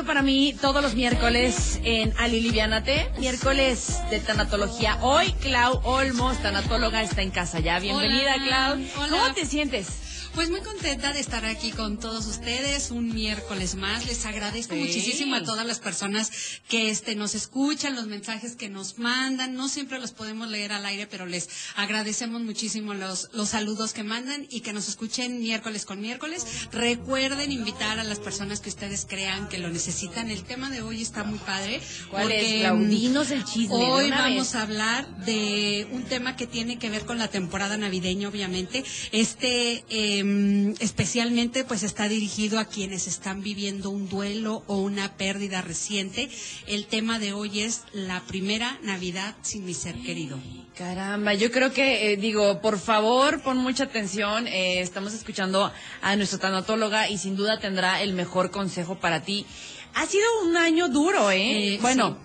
Gusto para mí todos los miércoles en Ali Livianate, miércoles de tanatología. Hoy Clau Olmos, tanatóloga, está en casa ya. Bienvenida, Clau. ¿Cómo te sientes? Pues muy contenta de estar aquí con todos ustedes un miércoles más. Les agradezco muchísimo a todas las personas que este nos escuchan, los mensajes que nos mandan. No siempre los podemos leer al aire, pero les agradecemos muchísimo los, los saludos que mandan y que nos escuchen miércoles con miércoles. Recuerden invitar a las personas que ustedes crean que lo necesitan. El tema de hoy está muy padre. ¿Cuál es, Claudinos el chisme? Hoy vamos a hablar de un tema que tiene que ver con la temporada navideña, obviamente. Este eh, Em, especialmente pues está dirigido a quienes están viviendo un duelo o una pérdida reciente. El tema de hoy es la primera Navidad sin mi ser querido. Caramba, yo creo que, eh, digo, por favor, pon mucha atención. Eh, estamos escuchando a nuestra tanatóloga y sin duda tendrá el mejor consejo para ti. Ha sido un año duro, ¿eh? Eh, bueno.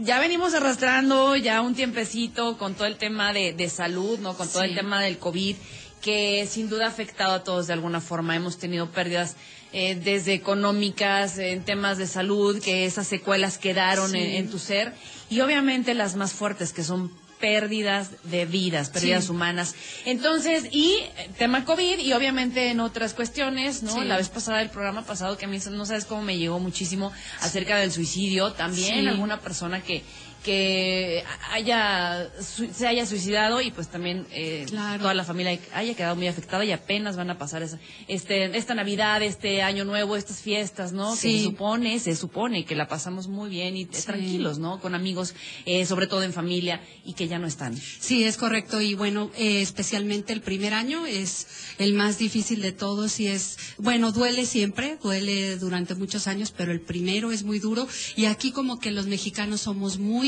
ya venimos arrastrando ya un tiempecito con todo el tema de, salud, ¿no? Con todo el tema del COVID que sin duda ha afectado a todos de alguna forma. Hemos tenido pérdidas eh, desde económicas, en temas de salud, que esas secuelas quedaron en, tu ser, y obviamente las más fuertes, que son pérdidas de vidas, pérdidas humanas. Entonces, y eh, tema COVID y obviamente en otras cuestiones, ¿no? La vez pasada, el programa pasado, que a mí no sabes cómo me llegó muchísimo acerca del suicidio, también alguna persona que que haya se haya suicidado y pues también eh, toda la familia haya quedado muy afectada y apenas van a pasar esa, este esta Navidad, este Año Nuevo, estas fiestas, ¿no? Que se supone, se supone que la pasamos muy bien y tranquilos, ¿no? Con amigos, eh, sobre todo en familia y que ya no están. Sí, es correcto y bueno, eh, especialmente el primer año es el más difícil de todos y es, bueno, duele siempre, duele durante muchos años, pero el primero es muy duro y aquí como que los mexicanos somos muy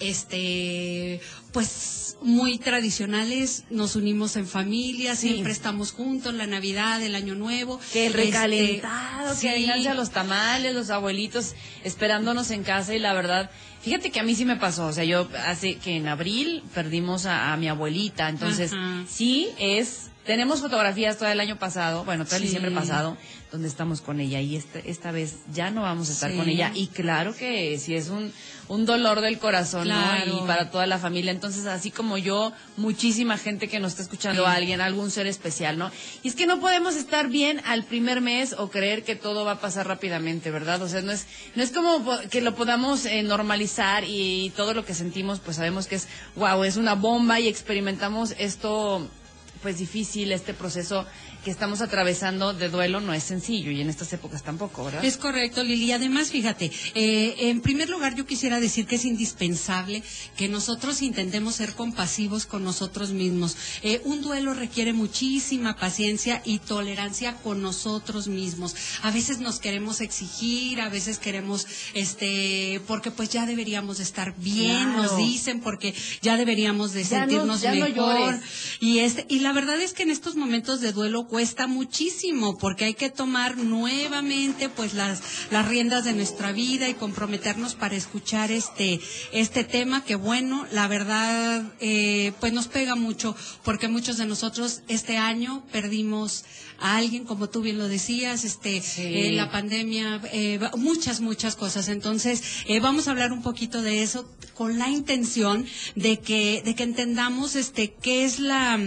este, pues muy tradicionales, nos unimos en familia, siempre estamos juntos, la Navidad, el Año Nuevo. Que el este, recalentado, que a los tamales, los abuelitos esperándonos en casa y la verdad, fíjate que a mí sí me pasó, o sea, yo hace que en abril perdimos a, mi abuelita, entonces sí es, tenemos fotografías todo el año pasado, bueno, todo el diciembre pasado, donde estamos con ella y este, esta vez ya no vamos a estar con ella y claro que si es un, un dolor del corazón y para toda la familia. Entonces así como yo muchísima gente que nos está escuchando a alguien algún ser especial no y es que no podemos estar bien al primer mes o creer que todo va a pasar rápidamente verdad o sea no es no es como que lo podamos eh, normalizar y todo lo que sentimos pues sabemos que es wow es una bomba y experimentamos esto pues difícil este proceso que estamos atravesando de duelo no es sencillo y en estas épocas tampoco, ¿verdad? Es correcto, Lili. Además, fíjate, eh, en primer lugar yo quisiera decir que es indispensable que nosotros intentemos ser compasivos con nosotros mismos. Eh, un duelo requiere muchísima paciencia y tolerancia con nosotros mismos. A veces nos queremos exigir, a veces queremos, este, porque pues ya deberíamos de estar bien, nos dicen, porque ya deberíamos de sentirnos mejor. y este, y la verdad es que en estos momentos de duelo cuesta muchísimo porque hay que tomar nuevamente pues las, las riendas de nuestra vida y comprometernos para escuchar este, este tema que bueno, la verdad eh, pues nos pega mucho porque muchos de nosotros este año perdimos a alguien, como tú bien lo decías, este, eh, la pandemia, eh, muchas, muchas cosas. Entonces, vamos a hablar un poquito de eso con la intención de que, de que entendamos este, qué es la,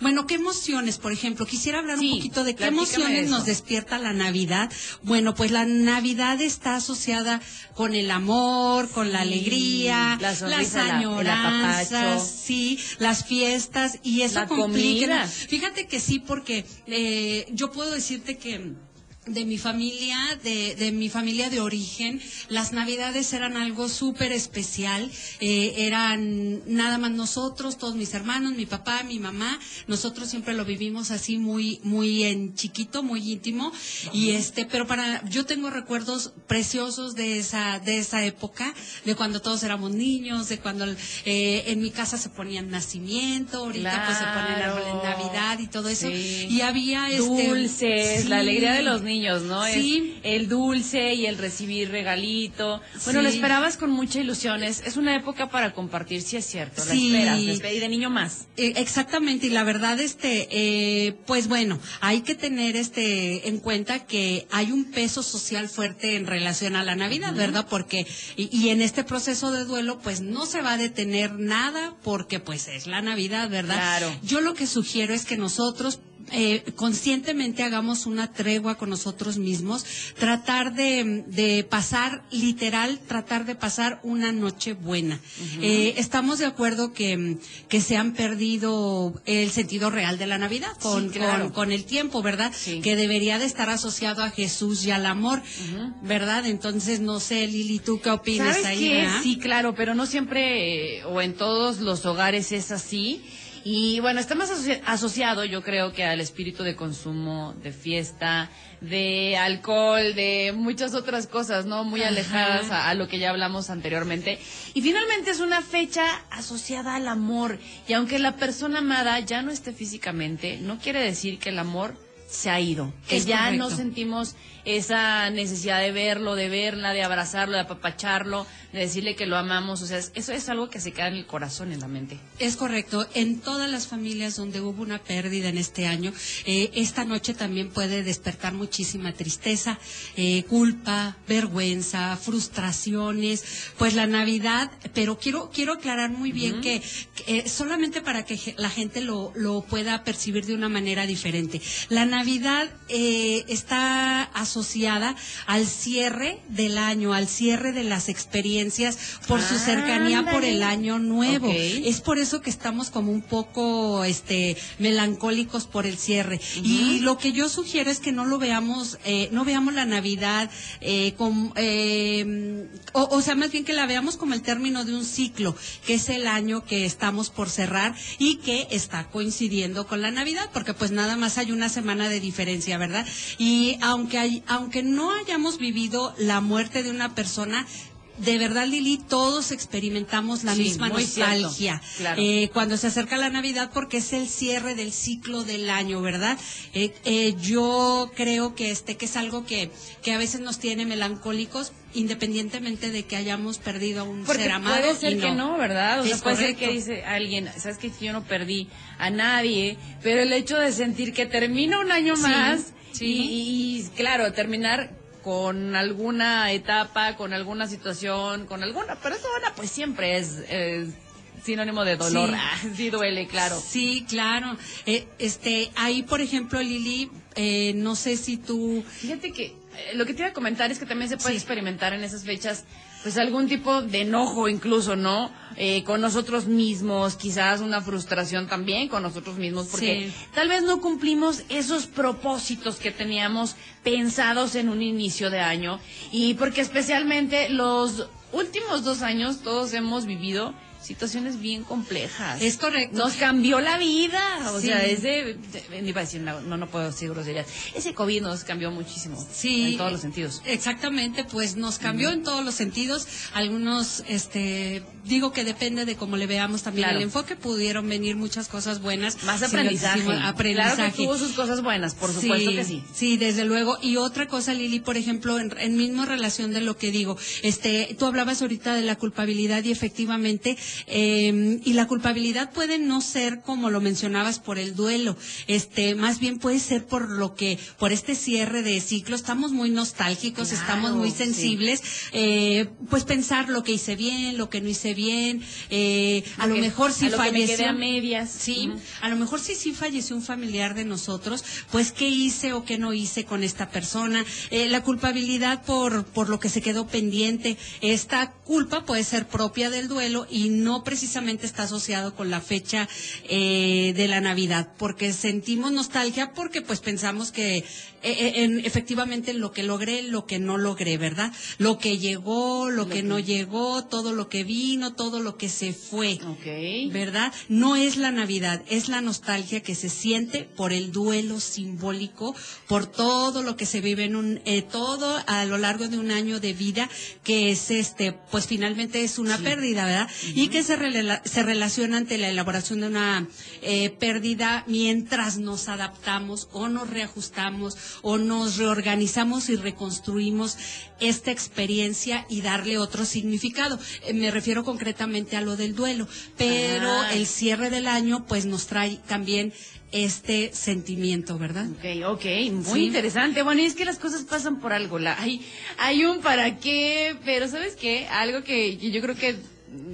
bueno, qué emociones, por ejemplo, quisiera hablar un poquito de qué emociones nos despierta la Navidad. Bueno, pues la Navidad está asociada con el amor, con la alegría, las añoranzas, sí, las fiestas y eso complica. Fíjate que sí, porque eh, yo puedo decirte que de mi familia, de, de, mi familia de origen, las navidades eran algo súper especial, eh, eran nada más nosotros, todos mis hermanos, mi papá, mi mamá, nosotros siempre lo vivimos así muy, muy en chiquito, muy íntimo, y este, pero para, yo tengo recuerdos preciosos de esa, de esa época, de cuando todos éramos niños, de cuando eh, en mi casa se ponían nacimiento, ahorita pues se ponen árbol en Navidad y todo eso, y había este, dulces, la alegría de los niños, ¿no? Sí. el dulce y el recibir regalito. Bueno, lo esperabas con mucha ilusión. Es, una época para compartir, sí es cierto. La esperas, y de niño más. Eh, exactamente, y la verdad, este, eh, pues bueno, hay que tener este en cuenta que hay un peso social fuerte en relación a la Navidad, ¿verdad? Porque, y, y en este proceso de duelo, pues no se va a detener nada porque pues es la Navidad, ¿verdad? Claro. Yo lo que sugiero es que nosotros eh, conscientemente hagamos una tregua con nosotros mismos, tratar de, pasar, literal, tratar de pasar una noche buena. Eh, estamos de acuerdo que, que se han perdido el sentido real de la Navidad con, con, el tiempo, ¿verdad? Que debería de estar asociado a Jesús y al amor, ¿verdad? Entonces, no sé, Lili, ¿tú qué opinas ahí? Sí, claro, pero no siempre eh, o en todos los hogares es así. Y bueno, está más asociado, yo creo, que al espíritu de consumo, de fiesta, de alcohol, de muchas otras cosas, ¿no? Muy alejadas a, lo que ya hablamos anteriormente. Y finalmente es una fecha asociada al amor. Y aunque la persona amada ya no esté físicamente, no quiere decir que el amor se ha ido, que ya no sentimos esa necesidad de verlo, de verla, de abrazarlo, de apapacharlo, de decirle que lo amamos. O sea, eso es algo que se queda en el corazón, en la mente. Es correcto. En todas las familias donde hubo una pérdida en este año, eh, esta noche también puede despertar muchísima tristeza, eh, culpa, vergüenza, frustraciones. Pues la Navidad, pero quiero, quiero aclarar muy bien que, eh, solamente para que la gente lo, lo pueda percibir de una manera diferente. La Navidad está asociada al cierre del año, al cierre de las experiencias por su cercanía por el año nuevo. Es por eso que estamos como un poco este melancólicos por el cierre. Y lo que yo sugiero es que no lo veamos, eh, no veamos la Navidad eh, como, eh, o, sea, más bien que la veamos como el término de un ciclo, que es el año que estamos por cerrar y que está coincidiendo con la Navidad, porque pues nada más hay una semana de diferencia, ¿verdad? Y aunque hay, aunque no hayamos vivido la muerte de una persona, de verdad, Lili, todos experimentamos la misma nostalgia eh, cuando se acerca la Navidad porque es el cierre del ciclo del año, ¿verdad? Eh, eh, yo creo que este que es algo que, que a veces nos tiene melancólicos, independientemente de que hayamos perdido a un ser amado. Puede ser no. que no, ¿verdad? O sea, puede ser que dice alguien, sabes que yo no perdí a nadie, pero el hecho de sentir que termina un año más y, claro, terminar con alguna etapa, con alguna situación, con alguna persona, pues siempre es sinónimo de dolor. Sí. Ah, duele, claro. Sí, claro. Eh, este, ahí, por ejemplo, Lili, eh, no sé si tú... Fíjate que eh, lo que te iba a comentar es que también se puede experimentar en esas fechas pues algún tipo de enojo incluso, ¿no? Eh, con nosotros mismos, quizás una frustración también con nosotros mismos, porque tal vez no cumplimos esos propósitos que teníamos pensados en un inicio de año y porque especialmente los últimos dos años todos hemos vivido situaciones bien complejas. Es correcto. Nos cambió la vida. O sea, ese, iba a decir, no, no puedo decir groserías. Ese COVID nos cambió muchísimo. Sí. En todos los sentidos. Exactamente, pues nos cambió en todos los sentidos. Algunos, este, digo que depende de cómo le veamos también el enfoque. Pudieron venir muchas cosas buenas. Más aprendizaje. aprendizaje. Claro que tuvo sus cosas buenas, por supuesto que sí. Sí, desde luego. Y otra cosa, Lili, por ejemplo, en, en mismo relación de lo que digo, este, tú hablabas ahorita de la culpabilidad y efectivamente eh, y la culpabilidad puede no ser como lo mencionabas por el duelo, este, más bien puede ser por lo que, por este cierre de ciclo, estamos muy nostálgicos, estamos muy sensibles, eh, pues pensar lo que hice bien, lo que no hice bien, eh, a lo mejor si falleció. a medias. Sí, a lo mejor si sí falleció un familiar de nosotros, pues qué hice o qué no hice con esta persona, eh, la culpabilidad por, por lo que se quedó pendiente, esta culpa puede ser propia del duelo y no precisamente está asociado con la fecha eh, de la Navidad, porque sentimos nostalgia porque pues pensamos que en, efectivamente lo que logré, lo que no logré, ¿verdad? Lo que llegó, lo, que, no llegó, todo lo que vino, todo lo que se fue, ¿verdad? No es la Navidad, es la nostalgia que se siente por el duelo simbólico, por todo lo que se vive en un, todo a lo largo de un año de vida que es este, pues finalmente es una pérdida, ¿verdad? Y que se, se relaciona ante la elaboración de una eh, pérdida mientras nos adaptamos o nos reajustamos o nos reorganizamos y reconstruimos esta experiencia y darle otro significado. Eh, me refiero concretamente a lo del duelo, pero ah. el cierre del año pues nos trae también este sentimiento, ¿verdad? Ok, ok, muy interesante. Bueno, y es que las cosas pasan por algo. La, hay, hay un para qué, pero ¿sabes qué? Algo que yo creo que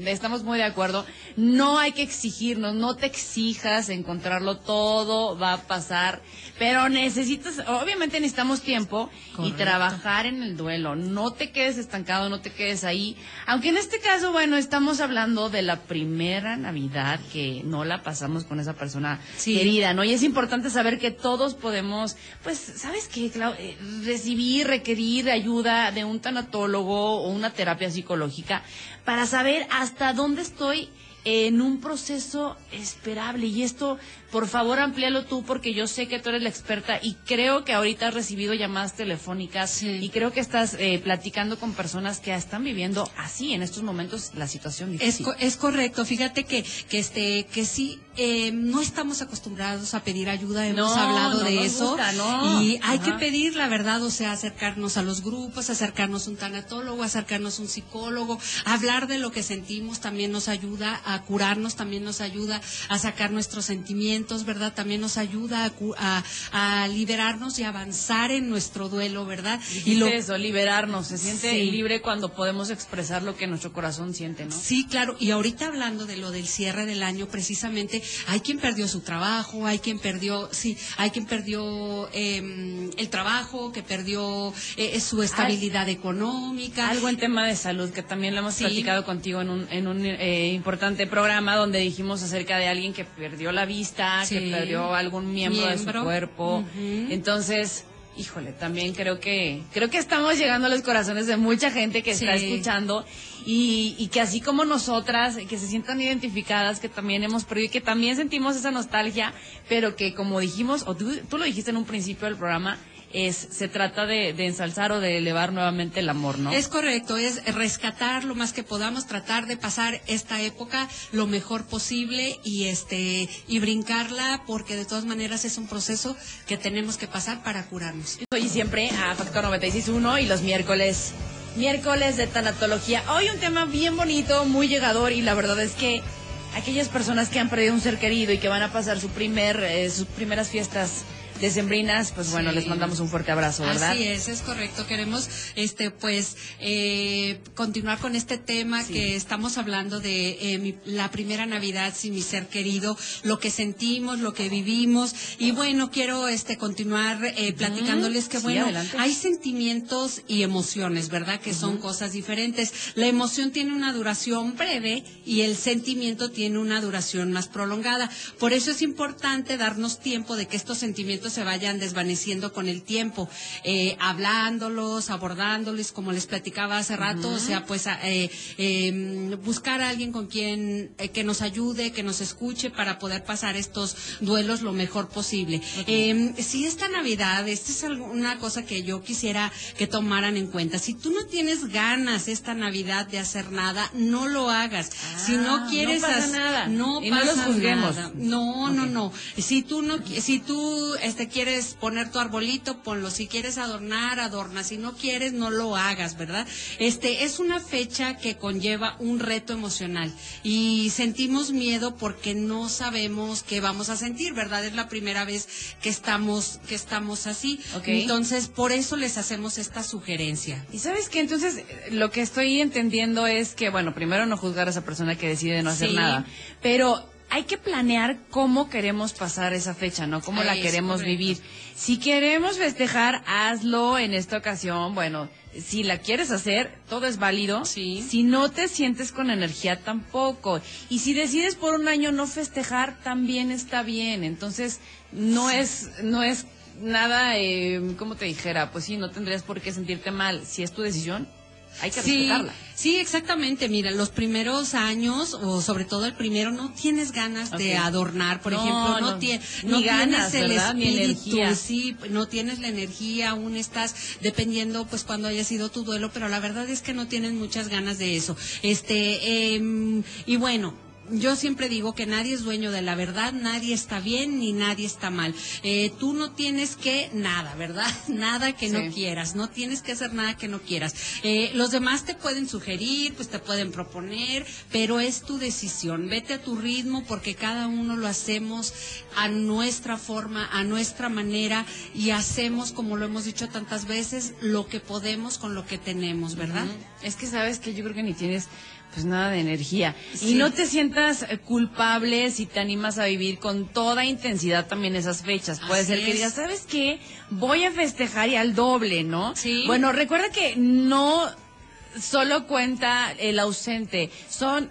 estamos muy de acuerdo. No hay que exigirnos, no te exijas encontrarlo todo, va a pasar, pero necesitas, obviamente necesitamos tiempo y trabajar en el duelo. No te quedes estancado, no te quedes ahí. Aunque en este caso, bueno, estamos hablando de la primera Navidad que no la pasamos con esa persona querida, ¿no? Y es importante saber que todos podemos, pues, ¿sabes qué, eh, Recibir, requerir ayuda de un tanatólogo o una terapia psicológica para saber hasta dónde estoy en un proceso esperable. Y esto, por favor, amplíalo tú porque yo sé que tú eres la experta y creo que ahorita has recibido llamadas telefónicas y creo que estás eh, platicando con personas que están viviendo así en estos momentos la situación difícil. Es, es correcto. Fíjate que, que, este, que sí, eh, no estamos acostumbrados a pedir ayuda. Hemos hablado de eso. y hay que pedir, la verdad, o sea, acercarnos a los grupos, acercarnos a un tanatólogo, acercarnos a un psicólogo, hablar de lo que sentimos también nos ayuda a curarnos, también nos ayuda a sacar nuestros sentimientos, ¿verdad? También nos ayuda a, a, liberarnos y avanzar en nuestro duelo, ¿verdad? y lo, eso, liberarnos, se siente libre cuando podemos expresar lo que nuestro corazón siente, ¿no? Sí, claro, y ahorita hablando de lo del cierre del año, precisamente, hay quien perdió su trabajo, hay quien perdió, sí, hay quien perdió em, el trabajo, que perdió eh, su estabilidad económica. Algo en tema de salud, que también lo hemos platicado contigo en un, en un eh, importante programa donde dijimos acerca de alguien que perdió la vista, que perdió algún miembro, de su cuerpo. Entonces, híjole, también creo que creo que estamos llegando a los corazones de mucha gente que está escuchando y, y, que así como nosotras, que se sientan identificadas, que también hemos perdido, que también sentimos esa nostalgia, pero que como dijimos, o tú, tú lo dijiste en un principio del programa, es, se trata de, ensalzar o de elevar nuevamente el amor, ¿no? Es correcto, es rescatar lo más que podamos, tratar de pasar esta época lo mejor posible y este y brincarla porque de todas maneras es un proceso que tenemos que pasar para curarnos. Y siempre a Factor 96.1 y los miércoles miércoles de tanatología. Hoy un tema bien bonito, muy llegador y la verdad es que aquellas personas que han perdido un ser querido y que van a pasar su primer, eh, sus primeras fiestas decembrinas, pues bueno, les mandamos un fuerte abrazo, ¿verdad? Así es, es correcto. Queremos, este, pues, eh, continuar con este tema que estamos hablando de eh, la primera Navidad sin mi ser querido, lo que sentimos, lo que vivimos. Y bueno, quiero, este, continuar eh, platicándoles que, bueno, hay sentimientos y emociones, ¿verdad? Que son cosas diferentes. La emoción tiene una duración breve y el sentimiento tiene una duración más prolongada. Por eso es importante darnos tiempo de que estos sentimientos se vayan desvaneciendo con el tiempo, eh, hablándolos, abordándolos, como les platicaba hace rato, o sea, pues eh, em, buscar a alguien con quien eh, que nos ayude, que nos escuche para poder pasar estos duelos lo mejor posible. Em, si esta Navidad, esta es una cosa que yo quisiera que tomaran en cuenta. Si tú no tienes ganas esta Navidad de hacer nada, no lo hagas. si no ah, quieres no pasa nada, no pasa nada. No, no, no. Si tú no, si tú te quieres poner tu arbolito, ponlo. Si quieres adornar, adorna. Si no quieres, no lo hagas, ¿verdad? Este es una fecha que conlleva un reto emocional y sentimos miedo porque no sabemos qué vamos a sentir, ¿verdad? Es la primera vez que estamos que estamos así. Entonces, por eso les hacemos esta sugerencia. Y sabes qué, entonces lo que estoy entendiendo es que bueno, primero no juzgar a esa persona que decide no hacer nada, pero hay que planear cómo queremos pasar esa fecha, ¿no? Cómo la queremos correcto. vivir. Si queremos festejar, hazlo en esta ocasión. Bueno, si la quieres hacer, todo es válido. Sí. Si no te sientes con energía, tampoco. Y si decides por un año no festejar, también está bien. Entonces, no es, no es nada, eh, como te dijera, pues sí, no tendrías por qué sentirte mal. Si es tu decisión, hay que Sí, respetarla. sí, exactamente. Mira, los primeros años, o sobre todo el primero, no tienes ganas de adornar, por No, ejemplo, no, no, no ganas, tienes el espíritu, sí, no tienes la energía, aún estás dependiendo, pues, cuando haya sido tu duelo, pero la verdad es que no tienes muchas ganas de eso. Este, em, y bueno. Yo siempre digo que nadie es dueño de la verdad, nadie está bien ni nadie está mal. Eh, tú no tienes que nada, ¿verdad? Nada que no quieras, no tienes que hacer nada que no quieras. Eh, los demás te pueden sugerir, pues te pueden proponer, pero es tu decisión. Vete a tu ritmo porque cada uno lo hacemos a nuestra forma, a nuestra manera y hacemos, como lo hemos dicho tantas veces, lo que podemos con lo que tenemos, ¿verdad? Es que sabes que yo creo que ni tienes pues nada de energía. Sí. Y no te sientas eh, culpable si te animas a vivir con toda intensidad también esas fechas. Puede Así ser que digas, ¿sabes qué? Voy a festejar y al doble, ¿no? Sí. Bueno, recuerda que no solo cuenta el ausente, son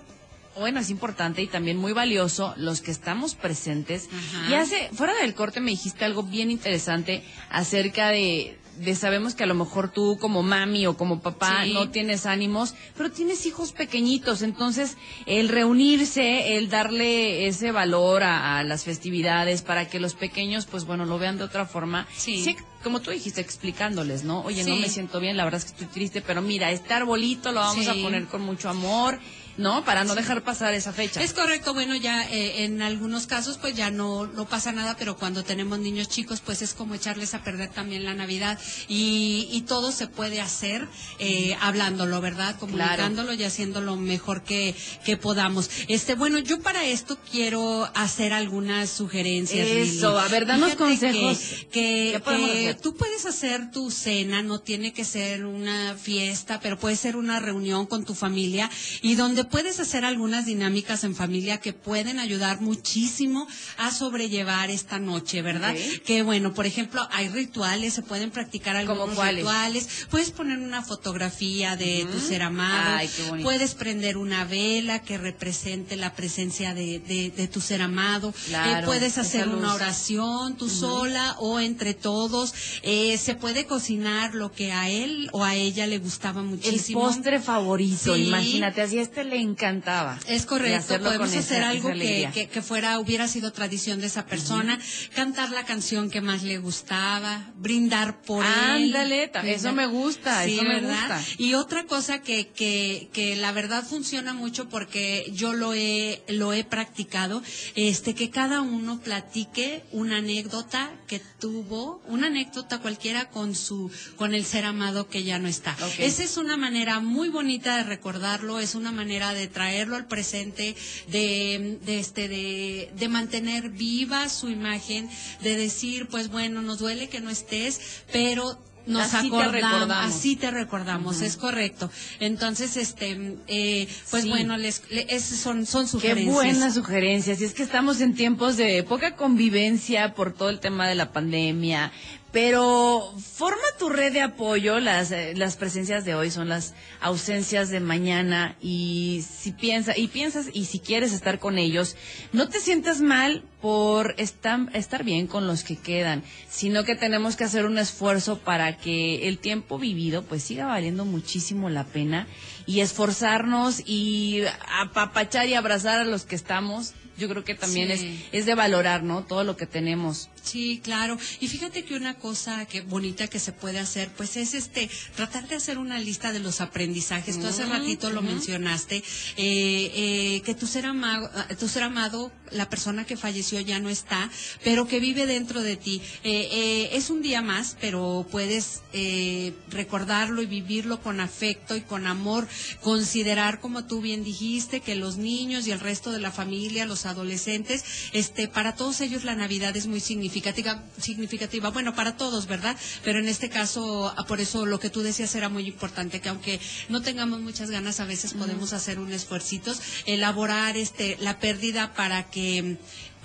bueno, es importante y también muy valioso los que estamos presentes. Ajá. Y hace, fuera del corte me dijiste algo bien interesante acerca de, de sabemos que a lo mejor tú como mami o como papá Sí. no tienes ánimos, pero tienes hijos pequeñitos, entonces el reunirse, el darle ese valor a, a las festividades para que los pequeños, pues bueno, lo vean de otra forma. Sí. como tú dijiste, explicándoles, ¿no? Oye, no me siento bien, la verdad es que estoy triste, pero mira, este arbolito lo vamos a poner con mucho amor, ¿no? Para no dejar pasar esa fecha. Es correcto, bueno, ya eh, en algunos casos pues ya no, no pasa nada, pero cuando tenemos niños chicos pues es como echarles a perder también la Navidad y, y todo se puede hacer eh, hablándolo, ¿verdad? Comunicándolo y haciendo lo mejor que, que podamos. Este, bueno, yo para esto quiero hacer algunas sugerencias. Eso, Lili. a ver, danos Fíjate consejos. Que, que- ¿Qué podemos que tú puedes hacer tu cena, no tiene que ser una fiesta, pero puede ser una reunión con tu familia y donde puedes hacer algunas dinámicas en familia que pueden ayudar muchísimo a sobrellevar esta noche, ¿verdad? Ok. Que bueno, por ejemplo, hay rituales, se pueden practicar ¿Cómo algunos rituales. Puedes poner una fotografía de tu ser amado. Ay, qué. Puedes prender una vela que represente la presencia de, de- de tu ser amado. Claro, Eh, puedes esa hacer una oración tú sola o entre todos. Eh, se puede cocinar lo que a él o a ella le gustaba el muchísimo. postre favorito, Sí. imagínate, así este le encantaba. Es correcto, podemos hacer algo que, que, que fuera, hubiera sido tradición de esa persona, cantar la canción que más le gustaba, brindar por él. Ándale, ta- eso me gusta, Sí, eso me ¿verdad? gusta. Y otra cosa que, que, que la verdad funciona mucho porque yo lo he, lo he practicado, este, que cada uno platique una anécdota que tuvo, una anécdota cualquiera con su, con el ser amado que ya no está. Esa es una manera muy bonita de recordarlo, es una manera de traerlo al presente, de, de este, de, de mantener viva su imagen, de decir, pues bueno, nos duele que no estés, pero nos Así te recordamos. así te recordamos, es correcto. Entonces, este, eh, pues Sí. bueno, les, son, son Qué sugerencias. buenas sugerencias. Y es que estamos en tiempos de poca convivencia por todo el tema de la pandemia. Pero forma tu red de apoyo. Las, eh, las presencias de hoy son las ausencias de mañana. Y si piensas, y piensas, y si quieres estar con ellos, no te sientas mal por estar, estar bien con los que quedan, sino que tenemos que hacer un esfuerzo para que el tiempo vivido pues siga valiendo muchísimo la pena y esforzarnos y apapachar y abrazar a los que estamos. Yo creo que también Sí. es, es de valorar, ¿no? Todo lo que tenemos. Sí, claro. Y fíjate que una cosa que bonita que se puede hacer, pues es este tratar de hacer una lista de los aprendizajes. Tú hace ratito lo mencionaste, eh, eh, que tu ser amado, tu ser amado, la persona que falleció ya no está, pero que vive dentro de ti. Eh, eh, es un día más, pero puedes eh, recordarlo y vivirlo con afecto y con amor. Considerar, como tú bien dijiste, que los niños y el resto de la familia, los adolescentes, este, para todos ellos la Navidad es muy significativa significativa, significativa, bueno, para todos, ¿verdad? Pero en este caso, ah, por eso lo que tú decías era muy importante, que aunque no tengamos muchas ganas, a veces podemos hacer un esfuercito, elaborar este, la pérdida para que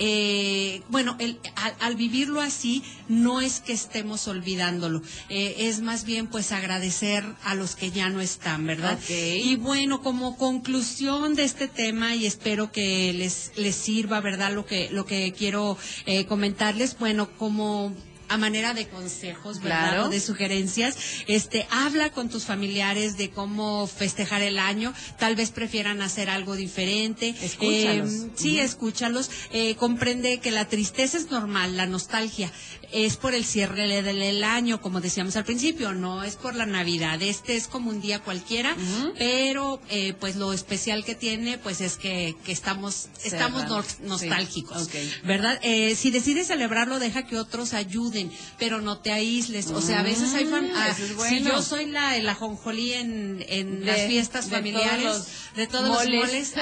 eh, bueno, el, al, vivirlo así, no es que estemos olvidándolo, eh, es más bien pues agradecer a los que ya no están, ¿verdad? Y bueno, como conclusión de este tema, y espero que les, les sirva, ¿verdad? Lo que, lo que quiero eh, comentarles, bueno, como a manera de consejos, ¿verdad? O de sugerencias. Este, habla con tus familiares de cómo festejar el año. Tal vez prefieran hacer algo diferente. Escúchalos. Eh, sí, escúchalos. Eh, comprende que la tristeza es normal, la nostalgia es por el cierre del año, como decíamos al principio, no es por la Navidad. Este es como un día cualquiera, pero eh, pues lo especial que tiene, pues es que, que estamos, estamos nostálgicos, ¿verdad? Eh, si decides celebrarlo, deja que otros ayuden, pero no te aísles. O sea, a veces hay fan, mm, ah, si yo soy la, la jonjolí en, en las fiestas familiares, de todos los moles,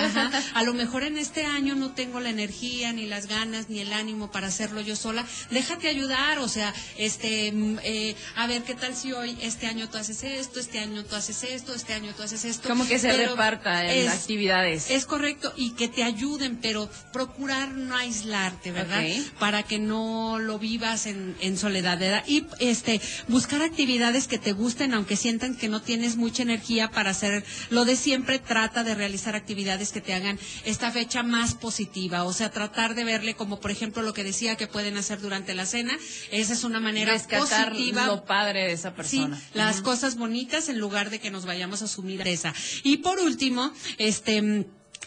a lo mejor en este año no tengo la energía, ni las ganas, ni el ánimo para hacerlo yo sola, déjate ayudar o sea, este, mm, eh, a ver, ¿qué tal si hoy, este año tú haces esto, este año tú haces esto, este año tú haces esto? Como que se reparta en actividades. Es correcto, y que te ayuden, pero procurar no aislarte, ¿verdad? Para que no lo vivas en, en soledad, ¿verdad? Y este, buscar actividades que te gusten, aunque sientan que no tienes mucha energía para hacer lo de siempre, trata de realizar actividades que te hagan esta fecha más positiva, o sea, tratar de verle como, por ejemplo, lo que decía que pueden hacer durante la cena, esa es una manera Rescatar positiva. lo padre de esa persona. Sí, las cosas bonitas en lugar de que nos vayamos a asumir esa. Y por último, este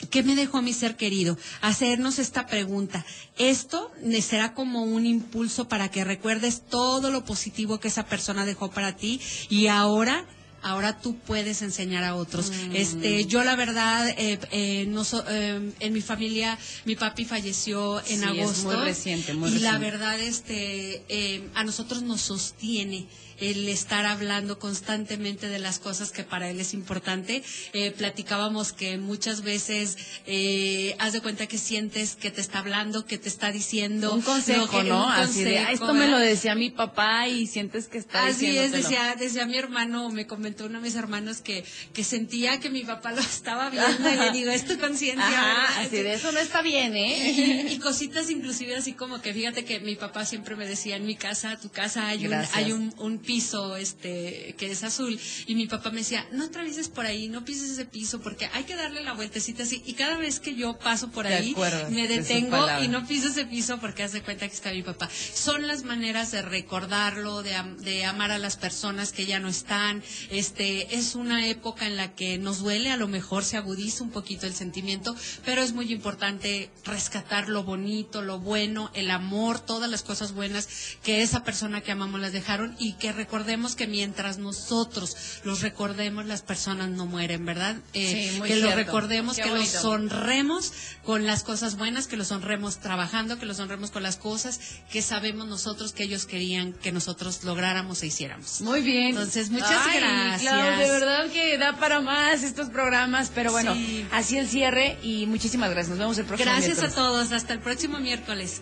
¿Qué me dejó a mi ser querido? Hacernos esta pregunta. Esto será como un impulso para que recuerdes todo lo positivo que esa persona dejó para ti y ahora ahora tú puedes enseñar a otros. Mm. Este, yo la verdad, eh, eh, no eh, en mi familia, mi papi falleció en agosto. muy reciente, muy y la verdad, este, a nosotros nos sostiene el estar hablando constantemente de las cosas que para él es importante. Eh, platicábamos que muchas veces eh, haz de cuenta que sientes que te está hablando, que te está diciendo un consejo, ¿no? Así de, esto me lo decía mi papá y sientes que está Así es, decía, decía mi hermano, me comentó uno de mis hermanos que, que sentía que mi papá lo estaba viendo y le digo, es tu conciencia. Así de eso no está bien, ¿eh? Y, cositas inclusive así como que fíjate que mi papá siempre me decía, en mi casa, tu casa hay un, hay un, un piso este que es azul y mi papá me decía, no atravieses por ahí, no pises ese piso porque hay que darle la vueltecita así y cada vez que yo paso por ahí me detengo y no piso ese piso porque hace cuenta que está mi papá. Son las maneras de recordarlo, de, de amar a las personas que ya no están. Este es una época en la que nos duele, a lo mejor se agudiza un poquito el sentimiento, pero es muy importante rescatar lo bonito, lo bueno, el amor, todas las cosas buenas que esa persona que amamos las dejaron y que recordemos que mientras nosotros los recordemos, las personas no mueren, ¿verdad? Eh, que lo recordemos, que los honremos con las cosas buenas, que los honremos trabajando, que los honremos con las cosas que sabemos nosotros que ellos querían que nosotros lográramos e hiciéramos. Muy bien. Entonces, muchas gracias. de verdad que da para más estos programas, pero bueno, así el cierre y muchísimas gracias. Nos vemos el próximo Gracias a todos. Hasta el próximo miércoles.